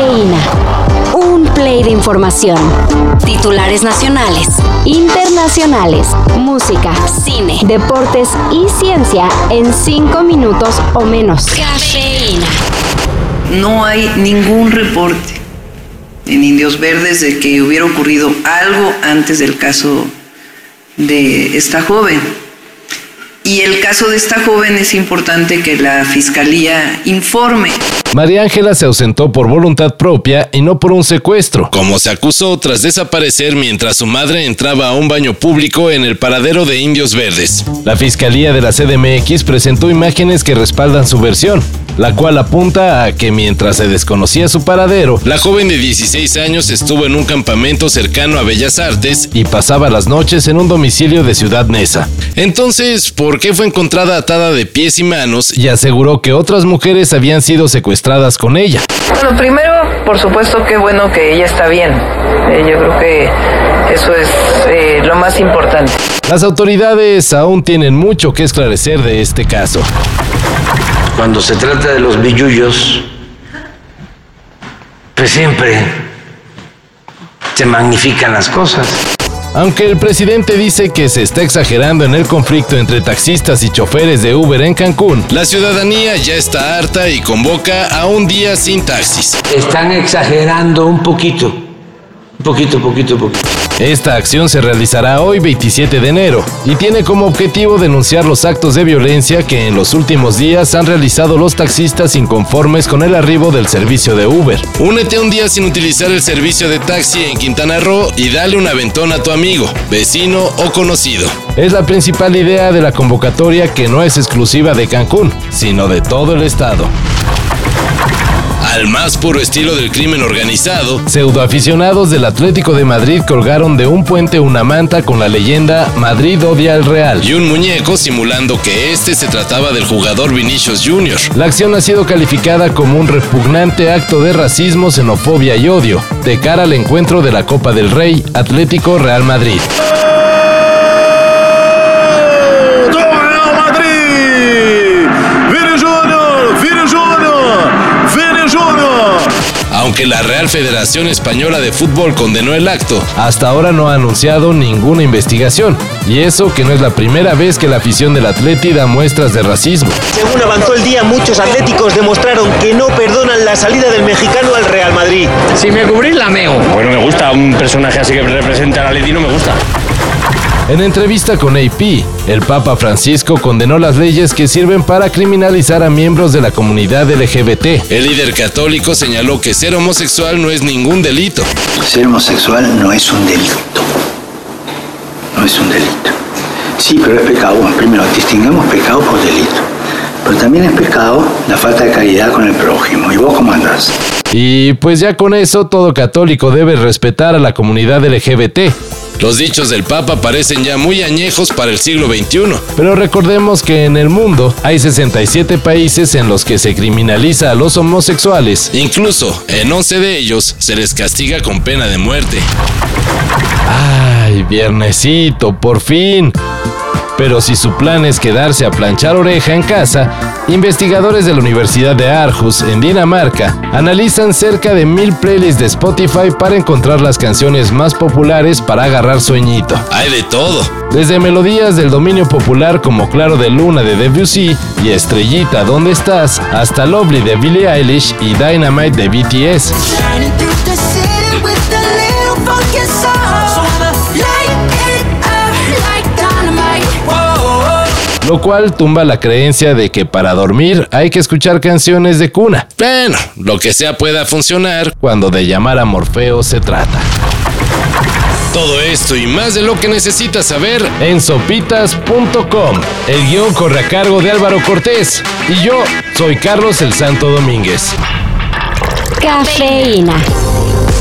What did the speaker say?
Cafeína. Un play de información. Titulares nacionales, internacionales, música, cine, deportes y ciencia en cinco minutos o menos. Cafeína. No hay ningún reporte en Indios Verdes de que hubiera ocurrido algo antes del caso de esta joven. Y el caso de esta joven es importante que la fiscalía informe. María Ángela se ausentó por voluntad propia y no por un secuestro, como se acusó tras desaparecer mientras su madre entraba a un baño público en el paradero de Indios Verdes. La Fiscalía de la CDMX presentó imágenes que respaldan su versión, la cual apunta a que mientras se desconocía su paradero, la joven de 16 años estuvo en un campamento cercano a Bellas Artes y pasaba las noches en un domicilio de Ciudad Neza. Entonces, ¿por qué fue encontrada atada de pies y manos y aseguró que otras mujeres habían sido secuestradas con ella. Bueno, primero, por supuesto, qué bueno que ella está bien. Eh, yo creo que eso es eh, lo más importante. Las autoridades aún tienen mucho que esclarecer de este caso. Cuando se trata de los billullos, pues siempre se magnifican las cosas. Aunque el presidente dice que se está exagerando en el conflicto entre taxistas y choferes de Uber en Cancún, la ciudadanía ya está harta y convoca a un día sin taxis. Están exagerando un poquito, un poquito, poquito, poquito. Esta acción se realizará hoy 27 de enero y tiene como objetivo denunciar los actos de violencia que en los últimos días han realizado los taxistas inconformes con el arribo del servicio de Uber. Únete un día sin utilizar el servicio de taxi en Quintana Roo y dale un aventón a tu amigo, vecino o conocido. Es la principal idea de la convocatoria que no es exclusiva de Cancún, sino de todo el estado al más puro estilo del crimen organizado, pseudoaficionados del Atlético de Madrid colgaron de un puente una manta con la leyenda Madrid odia al Real y un muñeco simulando que este se trataba del jugador Vinicius Jr. La acción ha sido calificada como un repugnante acto de racismo, xenofobia y odio, de cara al encuentro de la Copa del Rey Atlético Real Madrid. Aunque la Real Federación Española de Fútbol condenó el acto, hasta ahora no ha anunciado ninguna investigación. Y eso que no es la primera vez que la afición del Atleti da muestras de racismo. Según avanzó el día, muchos atléticos demostraron que no perdonan la salida del mexicano al Real Madrid. Si me cubrís, la meo. Bueno, me gusta un personaje así que representa al Atleti, no me gusta. En entrevista con AP, el Papa Francisco condenó las leyes que sirven para criminalizar a miembros de la comunidad LGBT. El líder católico señaló que ser homosexual no es ningún delito. Ser homosexual no es un delito. No es un delito. Sí, pero es pecado. primero, distinguimos pecado por delito. Pero también es pecado la falta de caridad con el prójimo. ¿Y vos cómo andás? Y pues ya con eso todo católico debe respetar a la comunidad LGBT. Los dichos del Papa parecen ya muy añejos para el siglo XXI, pero recordemos que en el mundo hay 67 países en los que se criminaliza a los homosexuales. Incluso en 11 de ellos se les castiga con pena de muerte. ¡Ay, viernesito, por fin! Pero si su plan es quedarse a planchar oreja en casa, investigadores de la Universidad de Aarhus, en Dinamarca, analizan cerca de mil playlists de Spotify para encontrar las canciones más populares para agarrar sueñito. Hay de todo. Desde melodías del dominio popular como Claro de Luna de Debussy y Estrellita ¿Dónde estás? hasta Lovely de Billie Eilish y Dynamite de BTS. Lo cual tumba la creencia de que para dormir hay que escuchar canciones de cuna. Bueno, lo que sea pueda funcionar cuando de llamar a Morfeo se trata. Todo esto y más de lo que necesitas saber en sopitas.com. El guion corre a cargo de Álvaro Cortés y yo soy Carlos el Santo Domínguez. Cafeína.